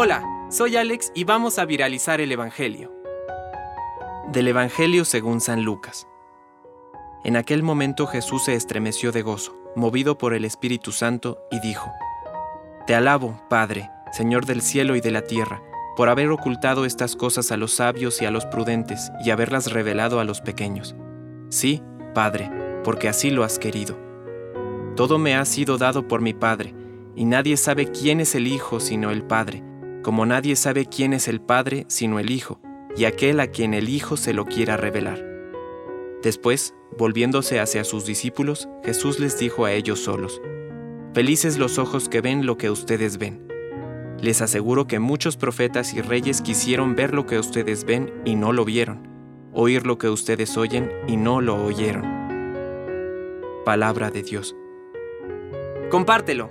Hola, soy Alex y vamos a viralizar el Evangelio. Del Evangelio según San Lucas. En aquel momento Jesús se estremeció de gozo, movido por el Espíritu Santo, y dijo, Te alabo, Padre, Señor del cielo y de la tierra, por haber ocultado estas cosas a los sabios y a los prudentes y haberlas revelado a los pequeños. Sí, Padre, porque así lo has querido. Todo me ha sido dado por mi Padre, y nadie sabe quién es el Hijo sino el Padre, como nadie sabe quién es el Padre sino el Hijo, y aquel a quien el Hijo se lo quiera revelar. Después, volviéndose hacia sus discípulos, Jesús les dijo a ellos solos, Felices los ojos que ven lo que ustedes ven. Les aseguro que muchos profetas y reyes quisieron ver lo que ustedes ven y no lo vieron, oír lo que ustedes oyen y no lo oyeron. Palabra de Dios. Compártelo,